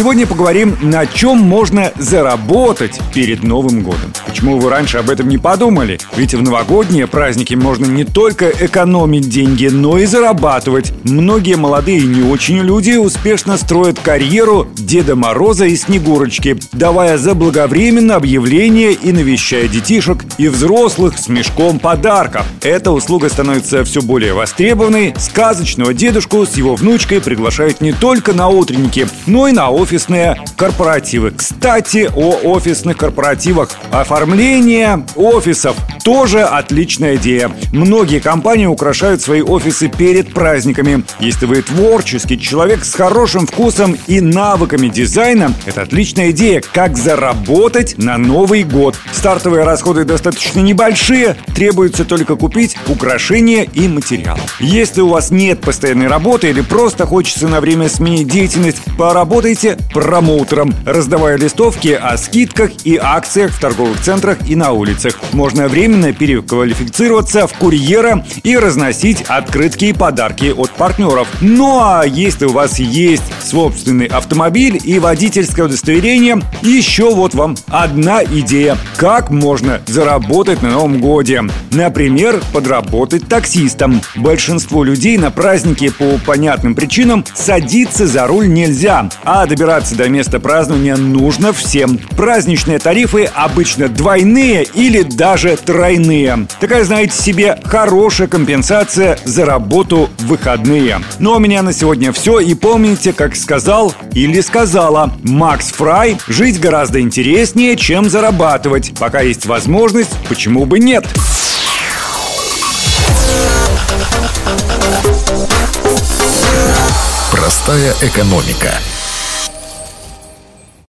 Сегодня поговорим, на чем можно заработать перед Новым годом. Почему вы раньше об этом не подумали? Ведь в новогодние праздники можно не только экономить деньги, но и зарабатывать. Многие молодые и не очень люди успешно строят карьеру Деда Мороза и Снегурочки, давая заблаговременно объявления и навещая детишек и взрослых с мешком подарков. Эта услуга становится все более востребованной. Сказочного дедушку с его внучкой приглашают не только на утренники, но и на офисные корпоративы. Кстати, о офисных корпоративах. Оформление офисов тоже отличная идея. Многие компании украшают свои офисы перед праздниками. Если вы творческий человек с хорошим вкусом и навыками дизайна, это отличная идея, как заработать на Новый год. Стартовые расходы достаточно небольшие, требуется только купить украшения и материал. Если у вас нет постоянной работы или просто хочется на время сменить деятельность, поработайте промоутером, раздавая листовки о скидках и акциях в торговых центрах и на улицах. Можно временно переквалифицироваться в курьера и разносить открытки и подарки от партнеров. Ну а если у вас есть собственный автомобиль и водительское удостоверение, еще вот вам одна идея, как можно заработать на Новом Годе. Например, подработать таксистом. Большинству людей на праздники по понятным причинам садиться за руль нельзя, а добираться до места празднования нужно всем. Праздничные тарифы обычно двойные или даже тройные. Такая, знаете себе, хорошая компенсация за работу в выходные. Ну а у меня на сегодня все. И помните, как сказал или сказала Макс Фрай, жить гораздо интереснее, чем зарабатывать. Пока есть возможность, почему бы нет? Простая экономика.